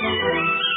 program.